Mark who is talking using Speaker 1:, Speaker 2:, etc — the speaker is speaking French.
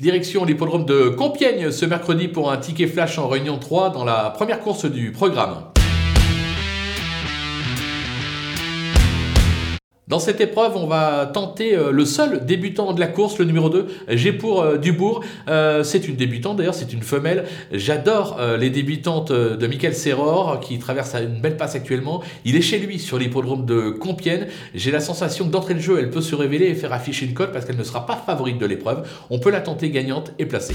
Speaker 1: Direction l'hippodrome de Compiègne ce mercredi pour un ticket flash en réunion 3 dans la première course du programme. Dans cette épreuve, on va tenter euh, le seul débutant de la course, le numéro 2, J'ai pour euh, Dubourg. Euh, c'est une débutante d'ailleurs, c'est une femelle. J'adore les débutantes de Michael Serror qui traverse une belle passe actuellement. Il est chez lui sur l'hippodrome de Compiègne. J'ai la sensation que d'entrée de jeu, elle peut se révéler et faire afficher une cote parce qu'elle ne sera pas favorite de l'épreuve. On peut la tenter gagnante et placée.